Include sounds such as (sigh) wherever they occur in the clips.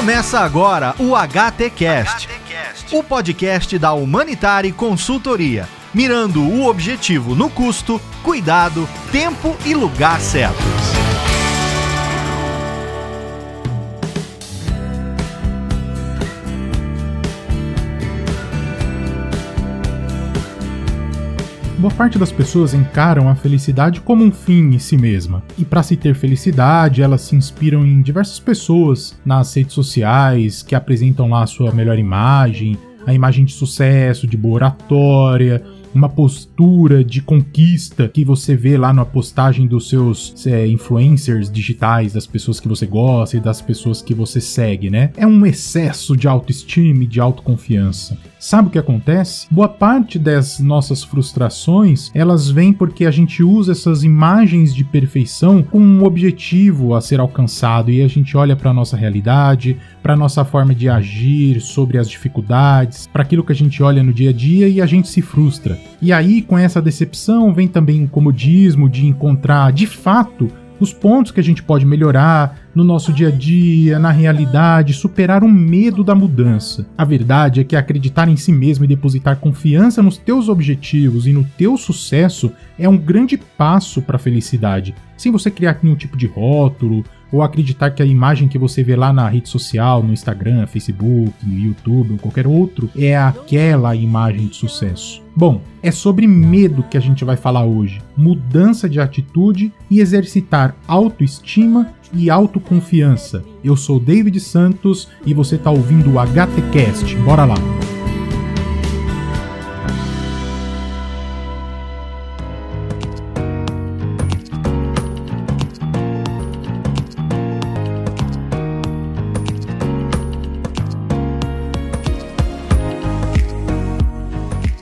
Começa agora o HTCast, o podcast da Humanitari Consultoria, mirando o objetivo no custo, cuidado, tempo e lugar certos. Boa parte das pessoas encaram a felicidade como um fim em si mesma. E para se ter felicidade, elas se inspiram em diversas pessoas nas redes sociais que apresentam lá a sua melhor imagem, a imagem de sucesso, de boa oratória, uma postura de conquista que você vê lá na postagem dos seus é, influencers digitais, das pessoas que você gosta e das pessoas que você segue, né? É um excesso de autoestima e de autoconfiança. Sabe o que acontece? Boa parte das nossas frustrações, elas vêm porque a gente usa essas imagens de perfeição com um objetivo a ser alcançado e a gente olha para nossa realidade, para nossa forma de agir, sobre as dificuldades, para aquilo que a gente olha no dia a dia e a gente se frustra. E aí, com essa decepção, vem também o comodismo de encontrar de fato os pontos que a gente pode melhorar no nosso dia a dia, na realidade, superar o medo da mudança. A verdade é que acreditar em si mesmo e depositar confiança nos teus objetivos e no teu sucesso é um grande passo para a felicidade, sem você criar nenhum tipo de rótulo ou acreditar que a imagem que você vê lá na rede social, no Instagram, Facebook, YouTube ou qualquer outro, é aquela imagem de sucesso. Bom, é sobre medo que a gente vai falar hoje, mudança de atitude e exercitar autoestima e autoconfiança. Eu sou David Santos e você está ouvindo o HTCast. Bora lá!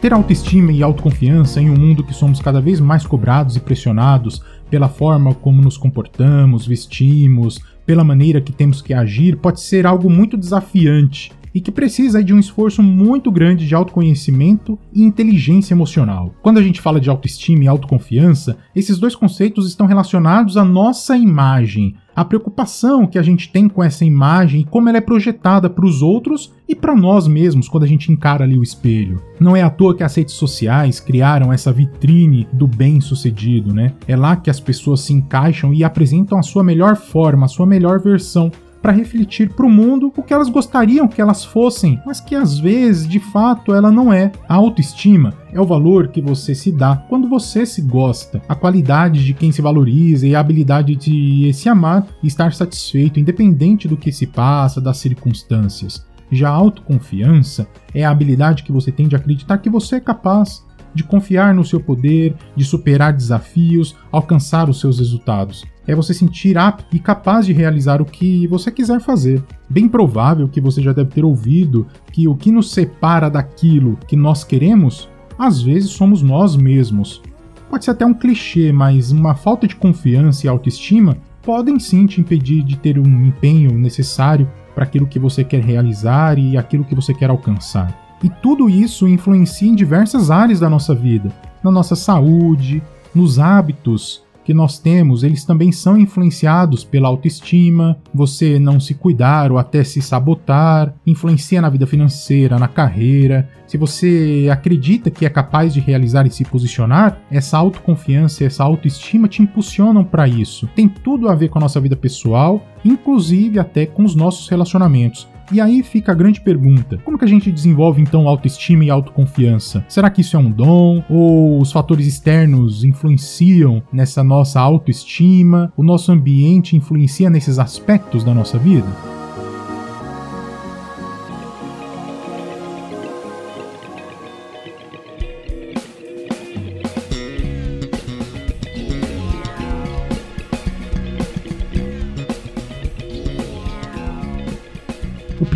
Ter autoestima e autoconfiança em um mundo que somos cada vez mais cobrados e pressionados pela forma como nos comportamos, vestimos, pela maneira que temos que agir, pode ser algo muito desafiante e que precisa de um esforço muito grande de autoconhecimento e inteligência emocional. Quando a gente fala de autoestima e autoconfiança, esses dois conceitos estão relacionados à nossa imagem, a preocupação que a gente tem com essa imagem e como ela é projetada para os outros e para nós mesmos quando a gente encara ali o espelho. Não é à toa que as redes sociais criaram essa vitrine do bem-sucedido, né? É lá que as pessoas se encaixam e apresentam a sua melhor forma, a sua melhor versão para refletir para o mundo o que elas gostariam que elas fossem, mas que às vezes, de fato, ela não é. A autoestima é o valor que você se dá quando você se gosta, a qualidade de quem se valoriza e a habilidade de se amar e estar satisfeito, independente do que se passa, das circunstâncias. Já a autoconfiança é a habilidade que você tem de acreditar que você é capaz, de confiar no seu poder, de superar desafios, alcançar os seus resultados é você sentir apto e capaz de realizar o que você quiser fazer. Bem provável que você já deve ter ouvido que o que nos separa daquilo que nós queremos, às vezes somos nós mesmos. Pode ser até um clichê, mas uma falta de confiança e autoestima podem sim te impedir de ter um empenho necessário para aquilo que você quer realizar e aquilo que você quer alcançar. E tudo isso influencia em diversas áreas da nossa vida, na nossa saúde, nos hábitos, que nós temos, eles também são influenciados pela autoestima, você não se cuidar ou até se sabotar, influencia na vida financeira, na carreira. Se você acredita que é capaz de realizar e se posicionar, essa autoconfiança, essa autoestima te impulsionam para isso. Tem tudo a ver com a nossa vida pessoal, inclusive até com os nossos relacionamentos. E aí fica a grande pergunta: como que a gente desenvolve então autoestima e autoconfiança? Será que isso é um dom? Ou os fatores externos influenciam nessa nossa autoestima? O nosso ambiente influencia nesses aspectos da nossa vida?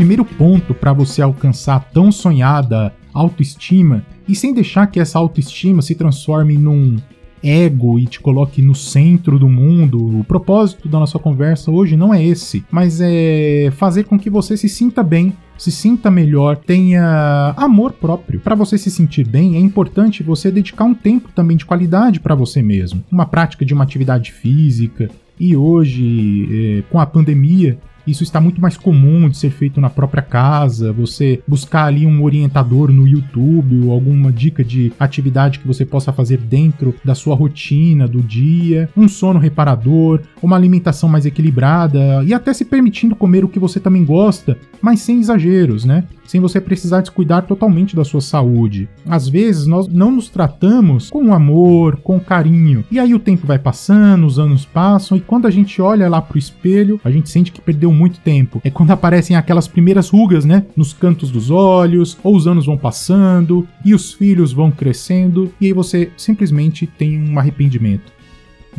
Primeiro ponto para você alcançar a tão sonhada autoestima e sem deixar que essa autoestima se transforme num ego e te coloque no centro do mundo. O propósito da nossa conversa hoje não é esse, mas é fazer com que você se sinta bem, se sinta melhor, tenha amor próprio. Para você se sentir bem, é importante você dedicar um tempo também de qualidade para você mesmo. Uma prática de uma atividade física, e hoje, é, com a pandemia, Isso está muito mais comum de ser feito na própria casa, você buscar ali um orientador no YouTube ou alguma dica de atividade que você possa fazer dentro da sua rotina do dia, um sono reparador, uma alimentação mais equilibrada e até se permitindo comer o que você também gosta, mas sem exageros, né? Sem você precisar descuidar totalmente da sua saúde. Às vezes nós não nos tratamos com amor, com carinho. E aí o tempo vai passando, os anos passam e quando a gente olha lá pro espelho, a gente sente que perdeu muito tempo. É quando aparecem aquelas primeiras rugas, né, nos cantos dos olhos, ou os anos vão passando e os filhos vão crescendo e aí você simplesmente tem um arrependimento.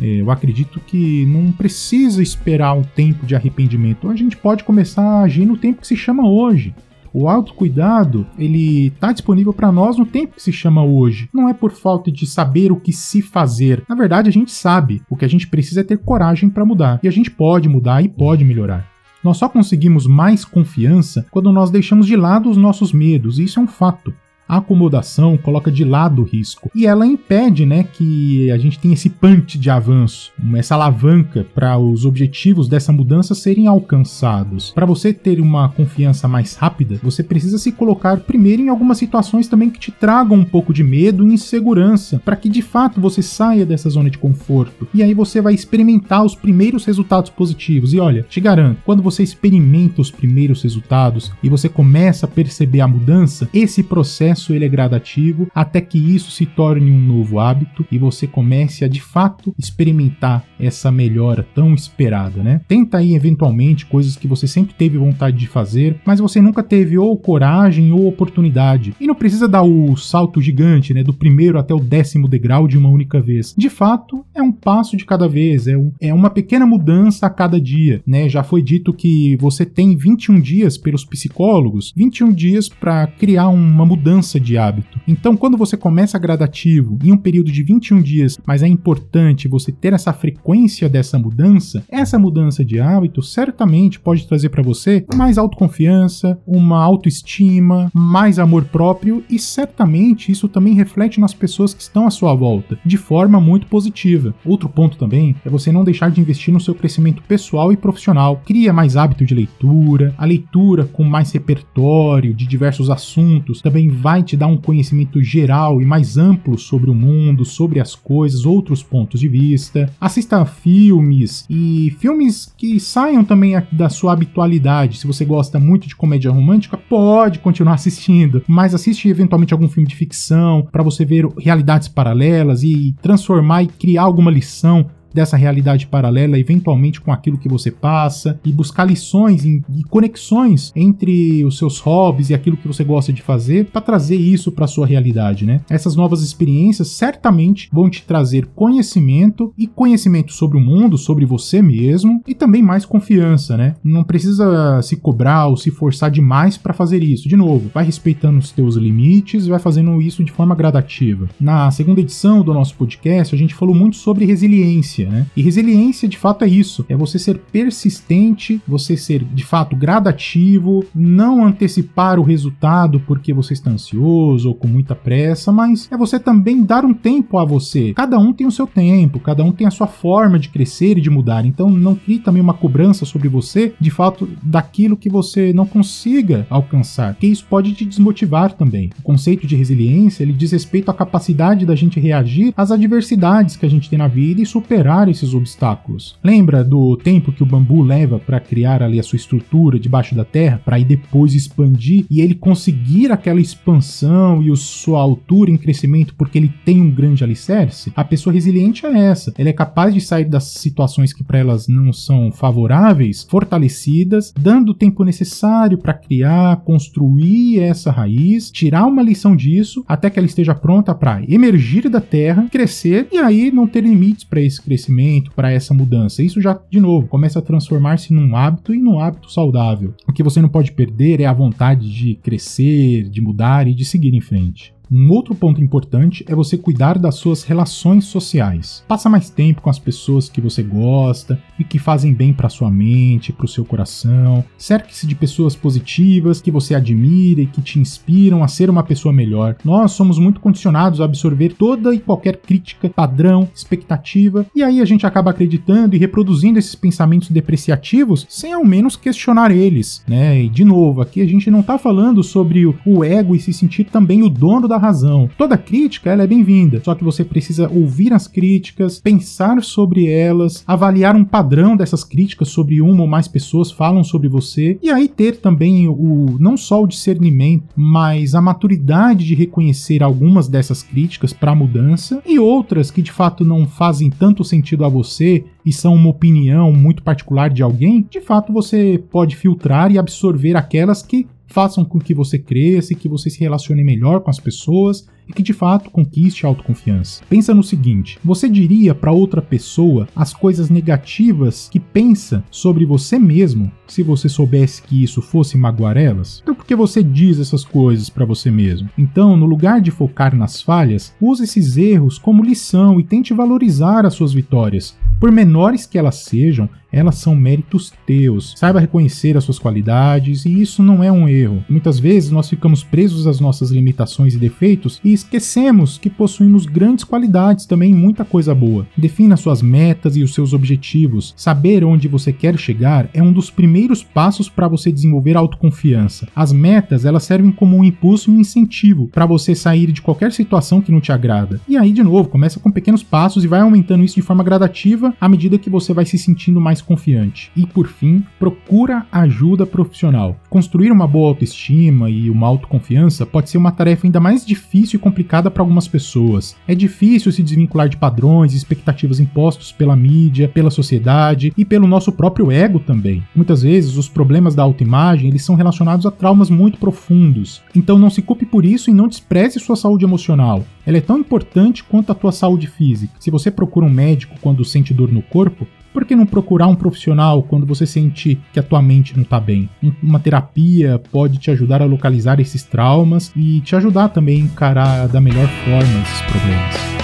É, eu acredito que não precisa esperar um tempo de arrependimento. A gente pode começar a agir no tempo que se chama hoje. O autocuidado, ele está disponível para nós no tempo que se chama hoje. Não é por falta de saber o que se fazer. Na verdade, a gente sabe. O que a gente precisa é ter coragem para mudar. E a gente pode mudar e pode melhorar. Nós só conseguimos mais confiança quando nós deixamos de lado os nossos medos, e isso é um fato. Acomodação coloca de lado o risco e ela impede, né, que a gente tenha esse punch de avanço, essa alavanca para os objetivos dessa mudança serem alcançados. Para você ter uma confiança mais rápida, você precisa se colocar primeiro em algumas situações também que te tragam um pouco de medo e insegurança, para que de fato você saia dessa zona de conforto. E aí você vai experimentar os primeiros resultados positivos. E olha, te garanto, quando você experimenta os primeiros resultados e você começa a perceber a mudança, esse processo processo ele é gradativo até que isso se torne um novo hábito e você comece a de fato experimentar essa melhora tão esperada, né? Tenta aí eventualmente coisas que você sempre teve vontade de fazer, mas você nunca teve ou coragem ou oportunidade. E não precisa dar o salto gigante, né, do primeiro até o décimo degrau de uma única vez. De fato, é um passo de cada vez, é, um, é uma pequena mudança a cada dia, né? Já foi dito que você tem 21 dias pelos psicólogos, 21 dias para criar uma mudança mudança de hábito. Então, quando você começa gradativo em um período de 21 dias, mas é importante você ter essa frequência dessa mudança, essa mudança de hábito certamente pode trazer para você mais autoconfiança, uma autoestima, mais amor próprio e certamente isso também reflete nas pessoas que estão à sua volta de forma muito positiva. Outro ponto também é você não deixar de investir no seu crescimento pessoal e profissional. Cria mais hábito de leitura, a leitura com mais repertório de diversos assuntos também vai te dar um conhecimento geral e mais amplo sobre o mundo, sobre as coisas, outros pontos de vista. Assista a filmes e filmes que saiam também da sua habitualidade. Se você gosta muito de comédia romântica, pode continuar (laughs) assistindo, mas assiste eventualmente algum filme de ficção para você ver realidades paralelas e transformar e criar alguma lição dessa realidade paralela, eventualmente com aquilo que você passa, e buscar lições e, conexões entre os seus hobbies e aquilo que você gosta de fazer para trazer isso para sua realidade, né? Essas novas experiências certamente vão te trazer conhecimento e conhecimento sobre o mundo, sobre você mesmo e também mais confiança, né? Não precisa se cobrar ou se forçar demais para fazer isso. De novo, vai respeitando os teus limites, vai fazendo isso de forma gradativa. Na segunda edição do nosso podcast, a gente falou muito sobre resiliência resiliência, né? E resiliência de fato é isso: é você ser persistente, você ser de fato gradativo, não antecipar o resultado porque você está ansioso ou com muita pressa, mas é você também dar um tempo a você. Cada um tem o seu tempo, cada um tem a sua forma de crescer e de mudar. Então não crie também uma cobrança sobre você de fato daquilo que você não consiga alcançar, que isso pode te desmotivar também. O conceito de resiliência ele diz respeito à capacidade da gente reagir às adversidades que a gente tem na vida e superar superar esses obstáculos. Lembra do tempo que o bambu leva para criar ali a sua estrutura debaixo da terra, para aí depois expandir e ele conseguir aquela expansão e a sua altura em crescimento porque ele tem um grande alicerce? A pessoa resiliente é essa. Ela é capaz de sair das situações que para elas não são favoráveis, fortalecidas, dando o tempo necessário para criar, construir essa raiz, tirar uma lição disso até que ela esteja pronta para emergir da terra, crescer e aí não ter limites para esse crescimento crescimento, para essa mudança. Isso já, de novo, começa a transformar-se num hábito e num hábito saudável. O que você não pode perder é a vontade de crescer, de mudar e de seguir em frente. Um outro ponto importante é você cuidar das suas relações sociais. Passa mais tempo com as pessoas que você gosta e que fazem bem para sua mente, para o seu coração. Cerque-se de pessoas positivas que você admira e que te inspiram a ser uma pessoa melhor. Nós somos muito condicionados a absorver toda e qualquer crítica, padrão, expectativa, e aí a gente acaba acreditando e reproduzindo esses pensamentos depreciativos sem ao menos questionar eles, né? E de novo, aqui a gente não está falando sobre o ego e se sentir também o dono da razão. Toda crítica ela é bem-vinda, só que você precisa ouvir as críticas, pensar sobre elas, avaliar um padrão dessas críticas sobre uma ou mais pessoas falam sobre você. E aí ter também o não só o discernimento, mas a maturidade de reconhecer algumas dessas críticas para mudança. E outras que de fato não fazem tanto sentido a você e são uma opinião muito particular de alguém, de fato você pode filtrar e absorver aquelas que façam com que você cresça e que você se relacione melhor com as pessoas e que de fato conquiste a autoconfiança. Pensa no seguinte: você diria para outra pessoa as coisas negativas que pensa sobre você mesmo se você soubesse que isso fosse magoar elas? Então por que você diz essas coisas para você mesmo? Então, no lugar de focar nas falhas, use esses erros como lição e tente valorizar as suas vitórias. Por menores que elas sejam, elas são méritos teus. Saiba reconhecer as suas qualidades e isso não é um erro. Muitas vezes nós ficamos presos às nossas limitações e defeitos e esquecemos que possuímos grandes qualidades também, muita coisa boa. Defina suas metas e os seus objetivos. Saber onde você quer chegar é um dos primeiros passos para você desenvolver autoconfiança. As metas, elas servem como um impulso e um incentivo para você sair de qualquer situação que não te agrada. E aí, de novo, começa com pequenos passos e vai aumentando isso de forma gradativa à medida que você vai se sentindo mais confiante. E por fim, procura ajuda profissional. Construir uma boa autoestima e uma autoconfiança pode ser uma tarefa ainda mais difícil e complicada para algumas pessoas. É difícil se desvincular de padrões e expectativas impostos pela mídia, pela sociedade e pelo nosso próprio ego também. Muitas vezes os problemas da autoimagem eles são relacionados a traumas muito profundos. Então não se culpe por isso e não despreze sua saúde emocional. Ela é tão importante quanto a tua saúde física. Se você procura um médico quando sente dor no corpo, por que não procurar um profissional quando você sente que a tua mente não está bem? Uma terapia pode te ajudar a localizar esses traumas e te ajudar também a encarar da melhor forma esses problemas.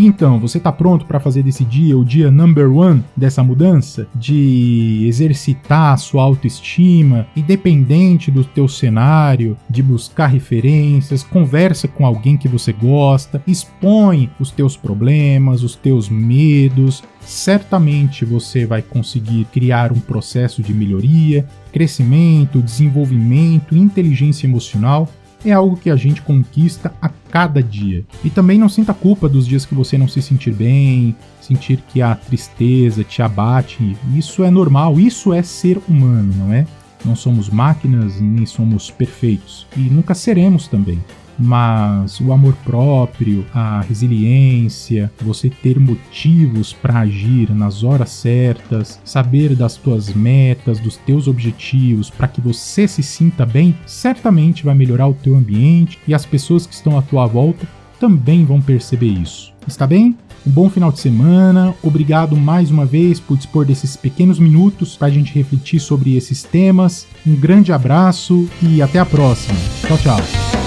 E então, você está pronto para fazer desse dia o dia number one dessa mudança? De exercitar a sua autoestima, independente do teu cenário, de buscar referências, conversa com alguém que você gosta, expõe os teus problemas, os teus medos. Certamente você vai conseguir criar um processo de melhoria, crescimento, desenvolvimento, inteligência emocional é algo que a gente conquista a cada dia. E também não sinta culpa dos dias que você não se sentir bem, sentir que a tristeza te abate. Isso é normal, isso é ser humano, não é? Não somos máquinas nem somos perfeitos e nunca seremos também mas o amor próprio, a resiliência, você ter motivos para agir nas horas certas, saber das tuas metas, dos teus objetivos, para que você se sinta bem, certamente vai melhorar o teu ambiente e as pessoas que estão à tua volta também vão perceber isso. Está bem? Um bom final de semana. Obrigado mais uma vez por dispor desses pequenos minutos para a gente refletir sobre esses temas. Um grande abraço e até a próxima. Tchau, tchau.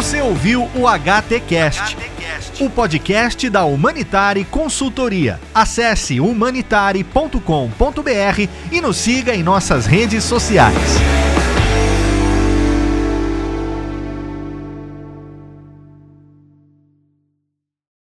Você ouviu o HTcast, o podcast da Humanitare Consultoria. Acesse humanitare.com.br e nos siga em nossas redes sociais.